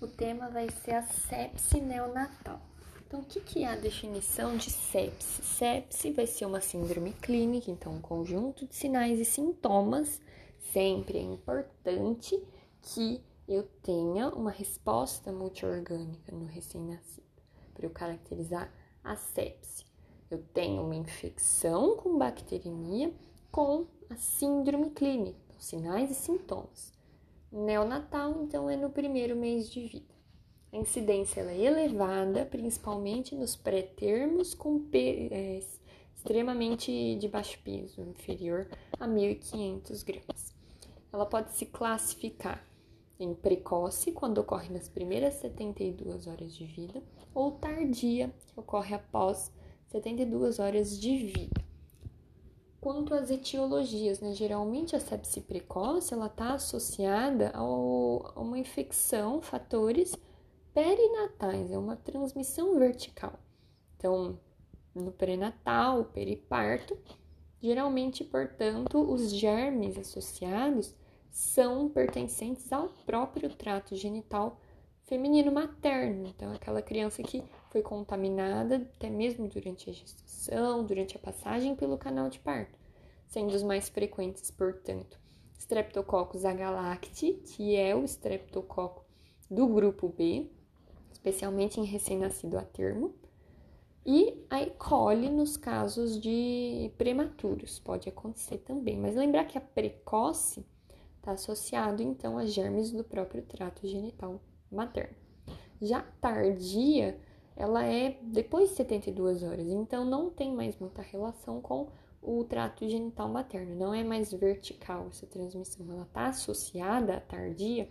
O tema vai ser a sepse neonatal. Então, o que, é a definição de sepse? Sepse vai ser uma síndrome clínica, então, um conjunto de sinais e sintomas. Sempre é importante que eu tenha uma resposta multiorgânica no recém-nascido, para eu caracterizar a sepse. Eu tenho uma infecção com bacteremia com a síndrome clínica, sinais e sintomas. Neonatal, então, é no primeiro mês de vida. A incidência é elevada, principalmente nos pré-termos com é, extremamente de baixo peso, inferior a 1.500 gramas. Ela pode se classificar em precoce, quando ocorre nas primeiras 72 horas de vida, ou tardia, que ocorre após 72 horas de vida. Quanto às etiologias, né? geralmente a sepse precoce ela está associada ao, a uma infecção, fatores perinatais, é uma transmissão vertical. Então, no pré-natal, periparto, geralmente, portanto, os germes associados são pertencentes ao próprio trato genital feminino materno. Então, aquela criança que foi contaminada até mesmo durante a gestação, durante a passagem pelo canal de parto, sendo os mais frequentes, portanto, Streptococcus agalacti, que é o streptococo do grupo B, especialmente em recém-nascido a termo, e a E. coli nos casos de prematuros, pode acontecer também. Mas lembrar que a precoce está associado então a germes do próprio trato genital materno. Já tardia, ela é depois de 72 horas, então não tem mais muita relação com o trato genital materno, não é mais vertical essa transmissão, ela está associada à tardia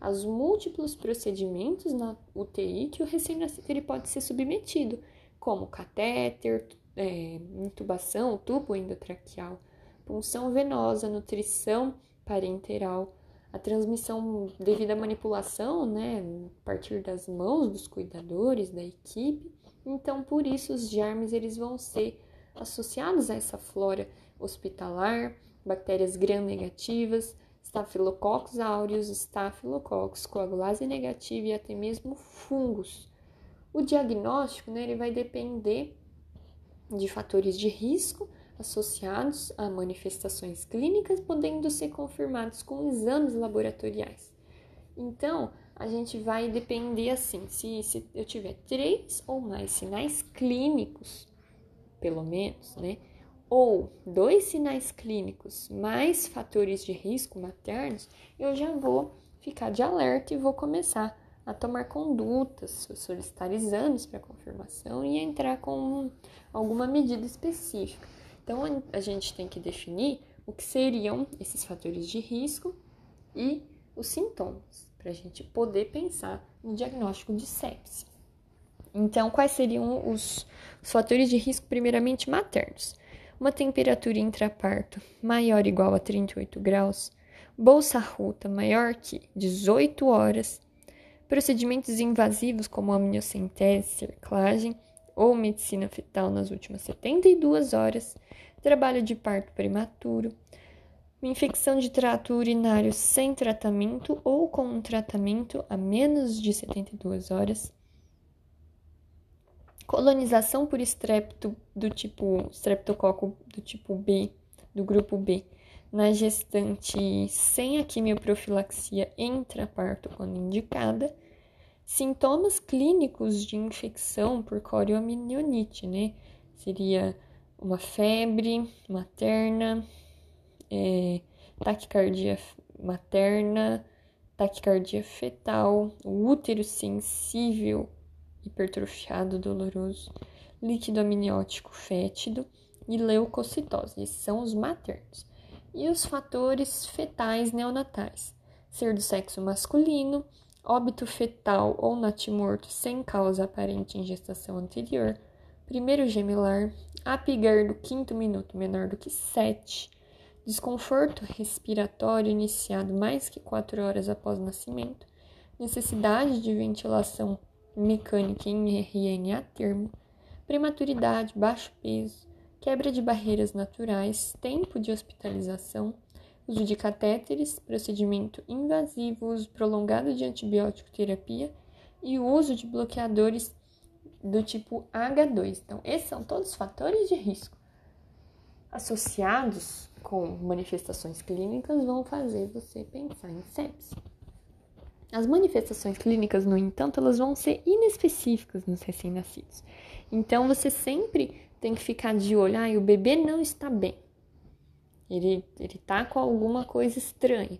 aos múltiplos procedimentos na UTI que o recém-nascido ele pode ser submetido, como catéter, é, intubação, tubo endotraqueal, punção venosa, nutrição parenteral, a transmissão devido à manipulação, né, a partir das mãos dos cuidadores, da equipe. Então, por isso, os germes eles vão ser associados a essa flora hospitalar, bactérias gram-negativas, Staphylococcus aureus, Staphylococcus coagulase negativa e até mesmo fungos. O diagnóstico né, ele vai depender de fatores de risco associados a manifestações clínicas, podendo ser confirmados com exames laboratoriais. Então, a gente vai depender assim, se, se eu tiver três ou mais sinais clínicos, pelo menos, né? ou dois sinais clínicos mais fatores de risco maternos, eu já vou ficar de alerta e vou começar a tomar condutas, solicitar exames para confirmação e entrar com alguma medida específica. Então a gente tem que definir o que seriam esses fatores de risco e os sintomas, para a gente poder pensar no diagnóstico de sepse. Então, quais seriam os, fatores de risco, primeiramente maternos? uma temperatura intraparto maior ou igual a 38 graus, bolsa ruta maior que 18 horas, procedimentos invasivos como amniocentese, cerclagem ou medicina fetal nas últimas 72 horas, trabalho de parto prematuro, infecção de trato urinário sem tratamento ou com um tratamento a menos de 72 horas, colonização por estrepto do tipo streptococo do tipo B, do grupo B, na gestante sem a quimioprofilaxia intraparto quando indicada, sintomas clínicos de infecção por corioamnionite, né? Seria uma febre materna, é, taquicardia materna, taquicardia fetal, útero sensível hipertrofiado doloroso, líquido amniótico fétido e leucocitose. Esses são os maternos. E os fatores fetais neonatais: ser do sexo masculino, óbito fetal ou natimorto sem causa aparente em gestação anterior, primeiro gemelar, apigar do quinto minuto menor do que 7, desconforto respiratório iniciado mais que 4 horas após o nascimento, necessidade de ventilação mecânica em RN a termo, prematuridade, baixo peso, quebra de barreiras naturais, tempo de hospitalização, uso de catéteres, procedimento invasivo, uso prolongado de antibiótico terapia e o uso de bloqueadores do tipo H2. Então, esses são todos fatores de risco associados com manifestações clínicas vão fazer você pensar em sepsis. As manifestações clínicas, no entanto, elas vão ser inespecíficas nos recém-nascidos. Então, você sempre tem que ficar de olho, ah, o bebê não está bem. Ele, ele tá com alguma coisa estranha.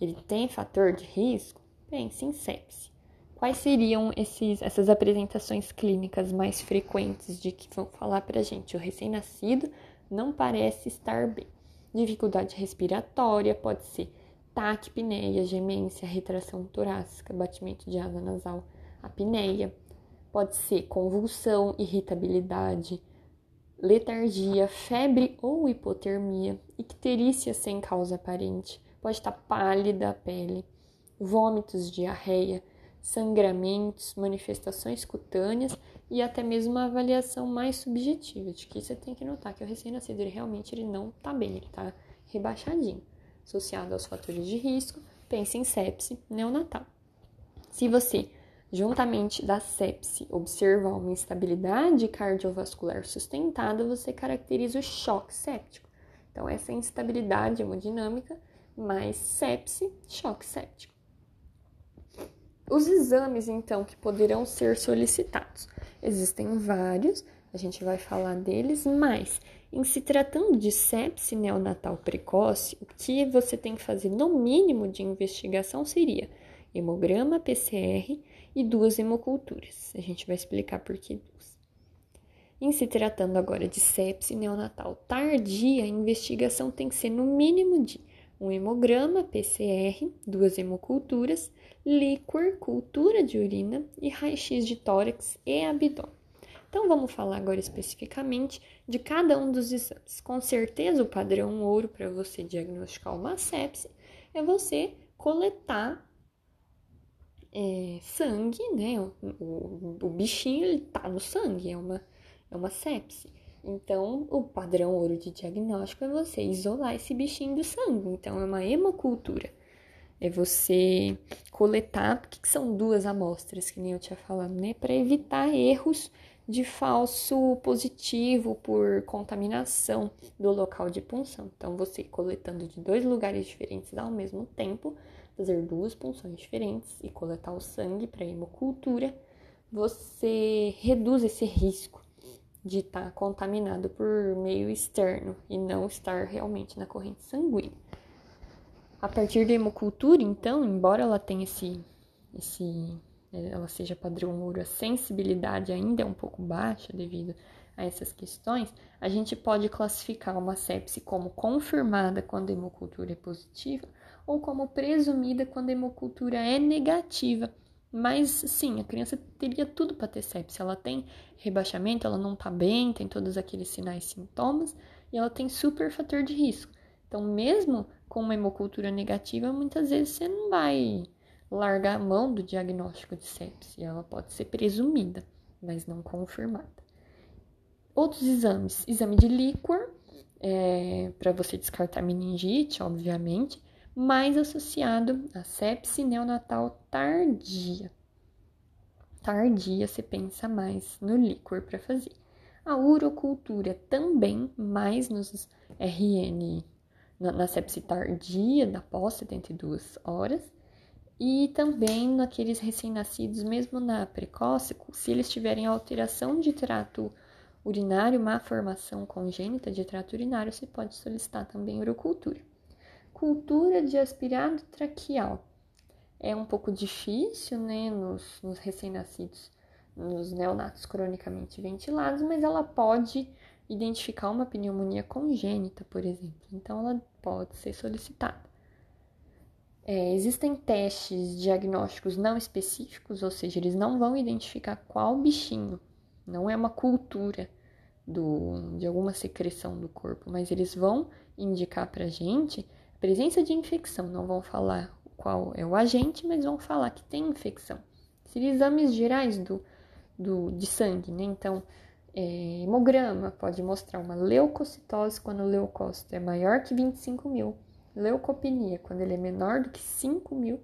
Ele tem fator de risco? Pense em sepse. Quais seriam esses, essas apresentações clínicas mais frequentes de que vão falar para a gente? O recém-nascido não parece estar bem. Dificuldade respiratória pode ser taquipneia, gemência, retração torácica, batimento de asa nasal, apneia. Pode ser convulsão, irritabilidade, letargia, febre ou hipotermia, icterícia sem causa aparente, pode estar pálida a pele, vômitos, diarreia, sangramentos, manifestações cutâneas e até mesmo uma avaliação mais subjetiva, de que você tem que notar que o recém-nascido realmente ele não está bem, ele está rebaixadinho. Associado aos fatores de risco, pense em sepse neonatal. Se você juntamente da sepse, observa uma instabilidade cardiovascular sustentada, você caracteriza o choque séptico. Então, essa instabilidade hemodinâmica mais sepse, choque séptico. Os exames, então, que poderão ser solicitados. Existem vários, a gente vai falar deles, mas em se tratando de sepse neonatal precoce, o que você tem que fazer no mínimo de investigação seria hemograma PCR e duas hemoculturas. A gente vai explicar por que duas. Em se tratando agora de sepse neonatal tardia, a investigação tem que ser no mínimo de um hemograma PCR, duas hemoculturas, líquor, cultura de urina e raio-x de tórax e abdômen. Então vamos falar agora especificamente de cada um dos exames. Com certeza o padrão ouro para você diagnosticar uma sepse é você coletar é, sangue, né? O, o, o bichinho ele tá no sangue, é uma, é uma sepse. Então, o padrão ouro de diagnóstico é você isolar esse bichinho do sangue. Então, é uma hemocultura. É você coletar, porque são duas amostras, que nem eu tinha falado, né? Para evitar erros de falso positivo por contaminação do local de punção. Então, você coletando de dois lugares diferentes ao mesmo tempo, fazer duas punções diferentes e coletar o sangue para hemocultura, você reduz esse risco de estar tá contaminado por meio externo e não estar realmente na corrente sanguínea. A partir da hemocultura, então, embora ela tenha esse, esse ela seja padrão ouro, a sensibilidade ainda é um pouco baixa devido a essas questões, a gente pode classificar uma sepse como confirmada quando a hemocultura é positiva ou como presumida quando a hemocultura é negativa. Mas sim, a criança teria tudo para ter sepse. Ela tem rebaixamento, ela não tá bem, tem todos aqueles sinais sintomas e ela tem super fator de risco. Então, mesmo com uma hemocultura negativa, muitas vezes você não vai largar a mão do diagnóstico de sepse. Ela pode ser presumida, mas não confirmada. Outros exames: exame de líquor, é, para você descartar meningite, obviamente mais associado à sepse neonatal tardia. Tardia, você pensa mais no líquor para fazer. A urocultura também, mais nos RN, na, na sepse tardia, da pós 72 horas. E também naqueles recém-nascidos, mesmo na precoce, se eles tiverem alteração de trato urinário, má formação congênita de trato urinário, você pode solicitar também urocultura cultura de aspirado traqueal. É um pouco difícil, né, nos, nos recém-nascidos, nos neonatos cronicamente ventilados, mas ela pode identificar uma pneumonia congênita, por exemplo. Então, ela pode ser solicitada. É, existem testes diagnósticos não específicos, ou seja, eles não vão identificar qual bichinho, não é uma cultura do, de alguma secreção do corpo, mas eles vão indicar para gente presença de infecção. Não vão falar qual é o agente, mas vão falar que tem infecção. Seriam exames gerais do, do, de sangue, né? Então, é, hemograma pode mostrar uma leucocitose quando o leucócito é maior que 25 mil. Leucopenia, quando ele é menor do que 5 mil,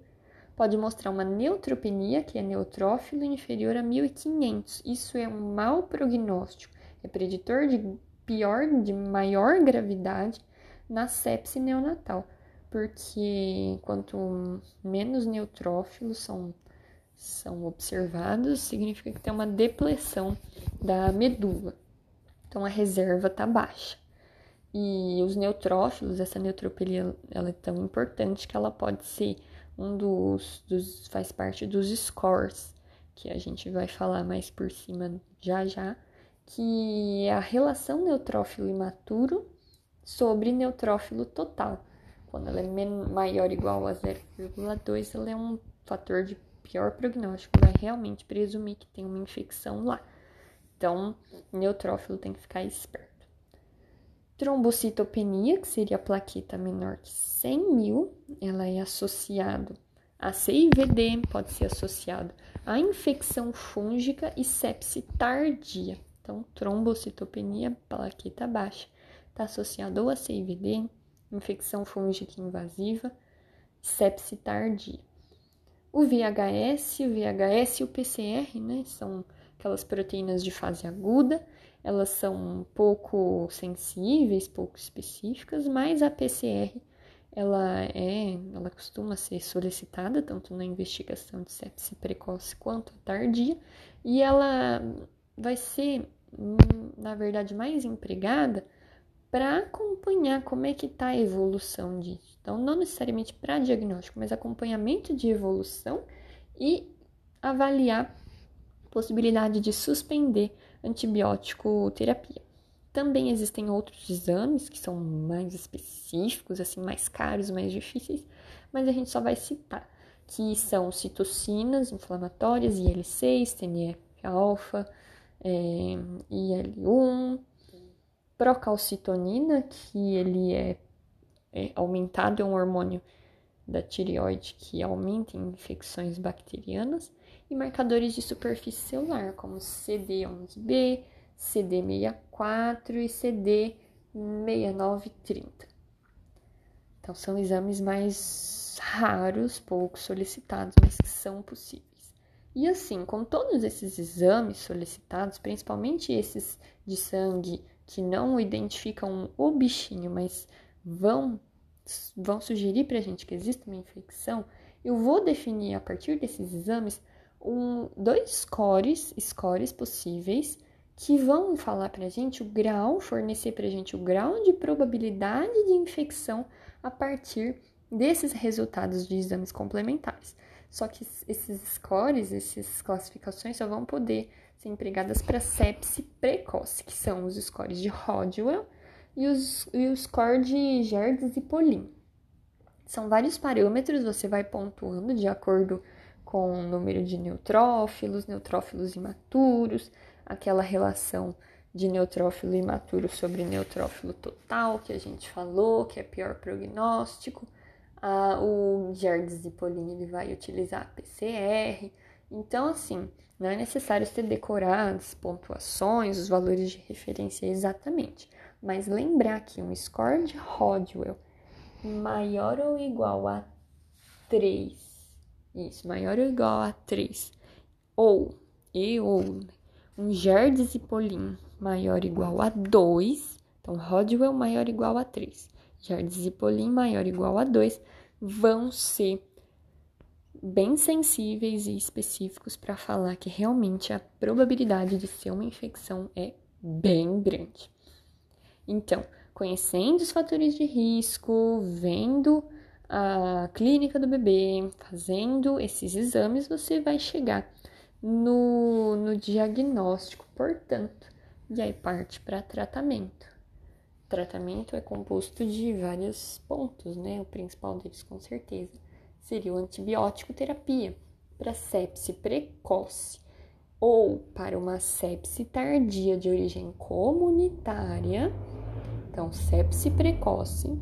pode mostrar uma neutropenia, que é neutrófilo, inferior a 1.500. Isso é um mau prognóstico, é preditor de pior, de maior gravidade na sepse neonatal, porque quanto menos neutrófilos são, são observados, significa que tem uma depressão da medula. Então a reserva está baixa. E os neutrófilos, essa neutropenia, ela é tão importante que ela pode ser um dos, dos faz parte dos scores, que a gente vai falar mais por cima já já, que é a relação neutrófilo imaturo sobre neutrófilo total. Quando ela é maior ou igual a 0,2, ela é um fator de pior prognóstico, vai realmente presumir que tem uma infecção lá. Então, neutrófilo tem que ficar esperto. Trombocitopenia, que seria a plaqueta menor que 100 mil, ela é associado a CIVD, pode ser associado a infecção fúngica e sepse tardia. Então, trombocitopenia, plaqueta baixa, está associado ou a CIVD, infecção fúngica invasiva, sepse tardia. O VHS, o VHS e o PCR, né, são aquelas proteínas de fase aguda, elas são pouco sensíveis, pouco específicas, mas a PCR ela é, ela costuma ser solicitada tanto na investigação de sepse precoce quanto tardia, e ela vai ser, na verdade, mais empregada para acompanhar como é que está a evolução disso. Então, não necessariamente para diagnóstico, mas acompanhamento de evolução e avaliar possibilidade de suspender antibiótico terapia. Também existem outros exames que são mais específicos, assim, mais caros, mais difíceis, mas a gente só vai citar, que são citocinas inflamatórias, IL-6, TNF-alfa, é, IL-1, procalcitonina, que ele é, é aumentado, é um hormônio da tireoide que aumenta em infecções bacterianas, e marcadores de superfície celular, como CD11B, CD64 e CD6930. Então, são exames mais raros, pouco solicitados, mas que são possíveis. E assim, com todos esses exames solicitados, principalmente esses de sangue que não identificam o bichinho, mas vão, vão sugerir para a gente que existe uma infecção, eu vou definir a partir desses exames um, dois scores, scores possíveis, que vão falar para a gente o grau, fornecer para a gente o grau de probabilidade de infecção a partir desses resultados de exames complementares. Só que esses scores, essas classificações só vão poder ser empregadas para sepse precoce, que são os scores de Rodwell e, os, e o score de Gerdes e Polin. São vários parâmetros, você vai pontuando de acordo com o número de neutrófilos, neutrófilos imaturos, aquela relação de neutrófilo imaturo sobre neutrófilo total que a gente falou, que é pior prognóstico. Ah, o Gerdes de Polini ele vai utilizar a PCR. Então, assim, não é necessário ser decorar as pontuações, os valores de referência exatamente, mas lembrar que um score de Rodwell maior ou igual a 3 isso, maior ou igual a 3. Ou, e ou, um Gerdes e Polin maior ou igual a 2. Então, Rodwell maior ou igual a 3. Gerdes e Polin maior ou igual a 2 vão ser bem sensíveis e específicos para falar que realmente a probabilidade de ser uma infecção é bem grande. Então, conhecendo os fatores de risco, vendo a clínica do bebê, fazendo esses exames, você vai chegar no, no diagnóstico, portanto, e aí parte para tratamento. Tratamento é composto de vários pontos, né? O principal deles, com certeza, seria o antibiótico terapia para sepse precoce ou para uma sepse tardia de origem comunitária. Então, sepse precoce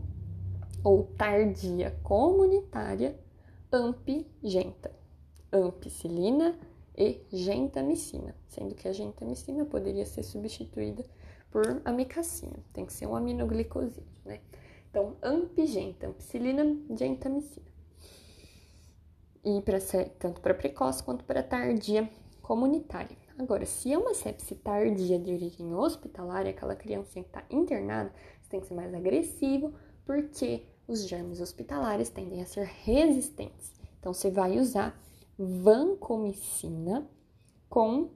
ou tardia comunitária ampigenta, ampicilina e gentamicina, sendo que a gentamicina poderia ser substituída por amicacina, tem que ser um aminoglicosídeo, né? Então, ampigenta, ampicilina, gentamicina. E para tanto para precoce quanto para tardia comunitária. Agora, se é uma sepse tardia de origem hospitalar, aquela criança que está internada, você tem que ser mais agressivo, porque os germes hospitalares tendem a ser resistentes. Então, você vai usar vancomicina com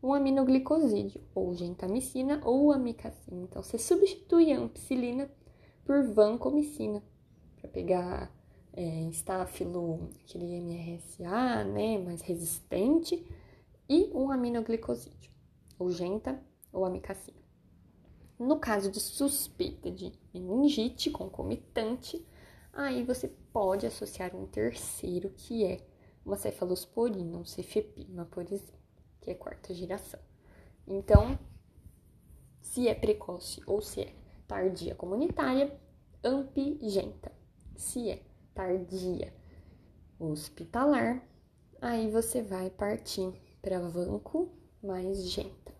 um aminoglicosídeo, ou gentamicina ou amicacina. Então, você substitui a ampicilina por vancomicina, para pegar é, estáfilo, aquele MRSA, né, mais resistente, e um aminoglicosídeo, ou genta ou amicacina. No caso de suspeita de meningite concomitante, aí você pode associar um terceiro, que é uma cefalosporina, um cefepima, por exemplo, que é quarta geração. Então, se é precoce ou se é tardia comunitária, ampigenta. Se é tardia hospitalar, aí você vai partir para vanco mais genta.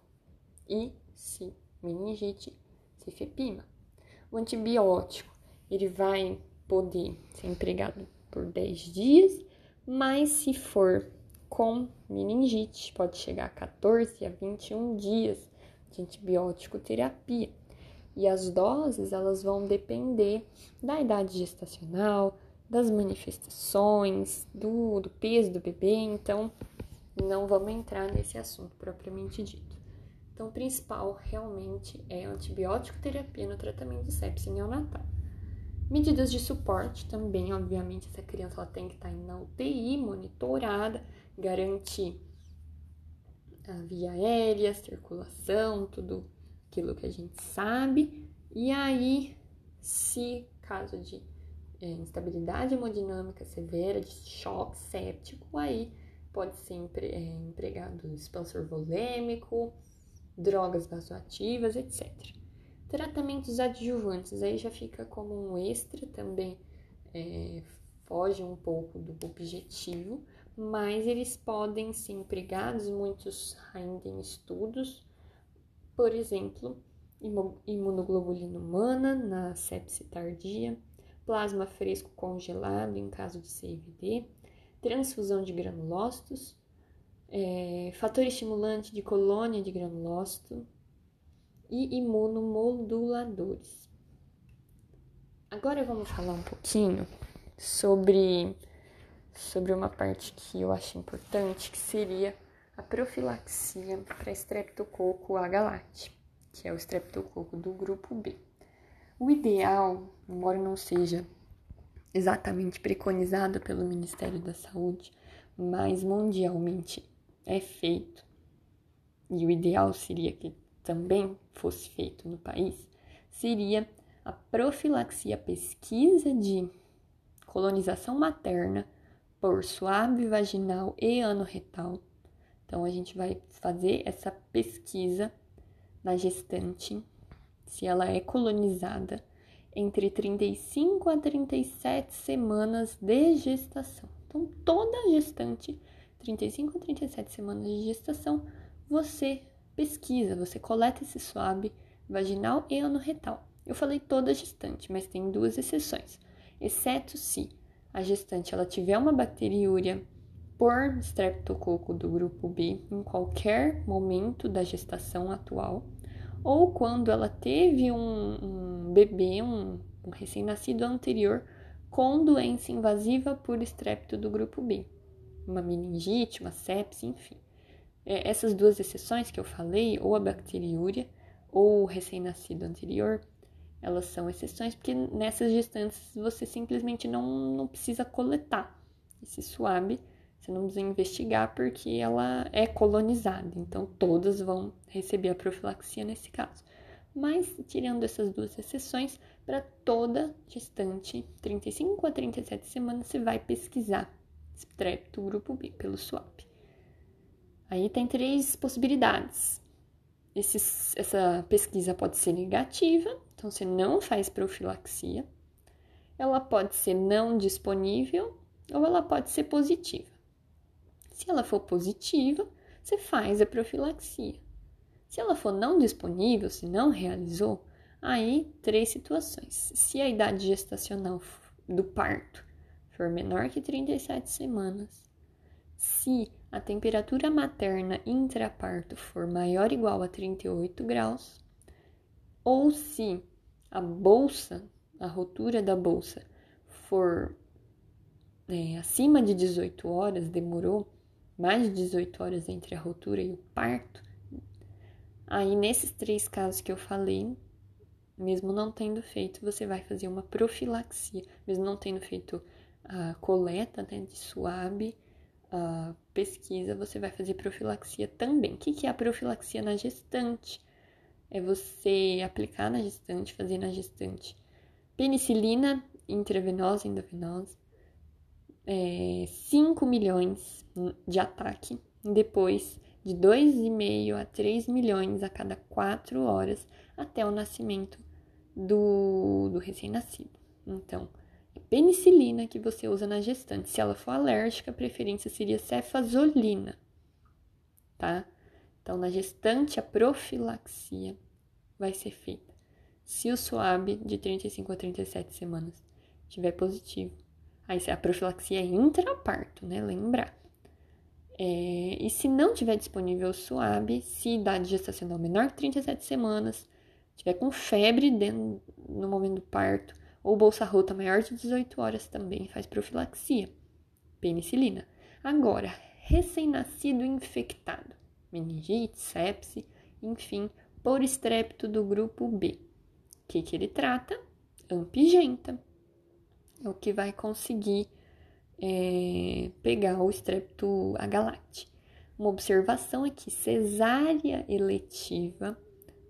E se meningite, cefepima. O antibiótico, ele vai poder ser empregado por 10 dias, mas se for com meningite, pode chegar a 14 a 21 dias de antibiótico terapia. E as doses, elas vão depender da idade gestacional, das manifestações, do, do peso do bebê, então não vamos entrar nesse assunto propriamente dito. Então, o principal realmente é antibiótico terapia no tratamento de sepse neonatal. Medidas de suporte também, obviamente, essa criança ela tem que estar na UTI, monitorada, garantir a via aérea, circulação, tudo aquilo que a gente sabe. E aí, se caso de é, instabilidade hemodinâmica severa, de choque séptico, aí pode ser empre, é, empregado expansor volêmico, drogas vasoativas, etc. Tratamentos adjuvantes, aí já fica como um extra também, é, foge um pouco do objetivo, mas eles podem ser empregados, muitos ainda em estudos, por exemplo, imunoglobulina humana na sepse tardia, plasma fresco congelado em caso de CVD, transfusão de granulócitos, é, fator estimulante de colônia de granulócito e imunomoduladores. Agora vamos falar um pouquinho sobre, sobre uma parte que eu acho importante, que seria a profilaxia para estreptococo agalate, que é o estreptococo do grupo B. O ideal, embora não seja exatamente preconizado pelo Ministério da Saúde, mas mundialmente é feito, e o ideal seria que também fosse feito no país, seria a profilaxia pesquisa de colonização materna por suave vaginal e anorretal. Então, a gente vai fazer essa pesquisa na gestante se ela é colonizada entre 35 a 37 semanas de gestação. Então, toda gestante, 35 a 37 semanas de gestação, você pesquisa, você coleta esse swab vaginal e anorretal. Eu falei toda gestante, mas tem duas exceções, exceto se a gestante ela tiver uma bacteriúria por streptococo do grupo B em qualquer momento da gestação atual ou quando ela teve um, um bebê, um, um recém-nascido anterior com doença invasiva por estrépito do grupo B, uma meningite, uma sepse, enfim. É, essas duas exceções que eu falei, ou a bacteriúria ou o recém-nascido anterior, elas são exceções porque nessas gestantes você simplesmente não, não precisa coletar esse suave você não precisa investigar porque ela é colonizada, então todas vão receber a profilaxia nesse caso. Mas, tirando essas duas exceções, para toda gestante, 35 a 37 semanas, você vai pesquisar strepto grupo B pelo SWAP. Aí tem três possibilidades. Esse, essa pesquisa pode ser negativa, então você não faz profilaxia. Ela pode ser não disponível ou ela pode ser positiva. Se ela for positiva, você faz a profilaxia. Se ela for não disponível, se não realizou, Aí, três situações. Se a idade gestacional do parto for menor que 37 semanas, se a temperatura materna intraparto for maior ou igual a 38 graus, ou se a bolsa, a rotura da bolsa, for é, acima de 18 horas, demorou mais de 18 horas entre a rotura e o parto, aí nesses três casos que eu falei, mesmo não tendo feito, você vai fazer uma profilaxia, mesmo não tendo feito a coleta né, de suave, a pesquisa, você vai fazer profilaxia também. O que é a profilaxia na gestante? É você aplicar na gestante, fazer na gestante penicilina intravenosa, endovenosa, é, 5 milhões de ataque, depois de 2,5 a 3 milhões a cada 4 horas até o nascimento do, do recém-nascido. Então, penicilina que você usa na gestante. Se ela for alérgica, a preferência seria cefazolina, tá? Então, na gestante, a profilaxia vai ser feita. Se o SWAB de 35 a 37 semanas estiver positivo, aí a profilaxia é intraparto, né? Lembrar. É, e se não tiver disponível o SUAB, se idade gestacional menor que 37 semanas, tiver com febre dentro, no momento do parto, ou bolsa rota maior de 18 horas, também faz profilaxia. Penicilina. Agora, recém-nascido infectado, meningite, sepse, enfim, por estrépito do grupo B. O que, que ele trata? Ampigenta. É o que vai conseguir é, pegar o estrepto agalacte. Uma observação é que cesárea eletiva,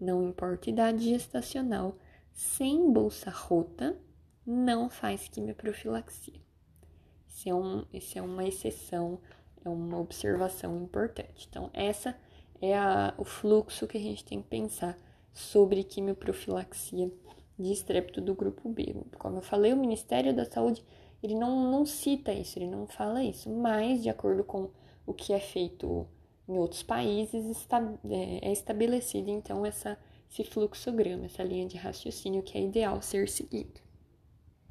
não importa idade gestacional, sem bolsa rota, não faz quimioprofilaxia. Isso é, um, isso é uma exceção, é uma observação importante. Então, essa é a, o fluxo que a gente tem que pensar sobre quimioprofilaxia de estrepto do grupo B. Como eu falei, o Ministério da Saúde ele não, não cita isso, ele não fala isso, mas de acordo com o que é feito em outros países, está, é, é estabelecido então essa, esse fluxograma, essa linha de raciocínio que é ideal ser seguido.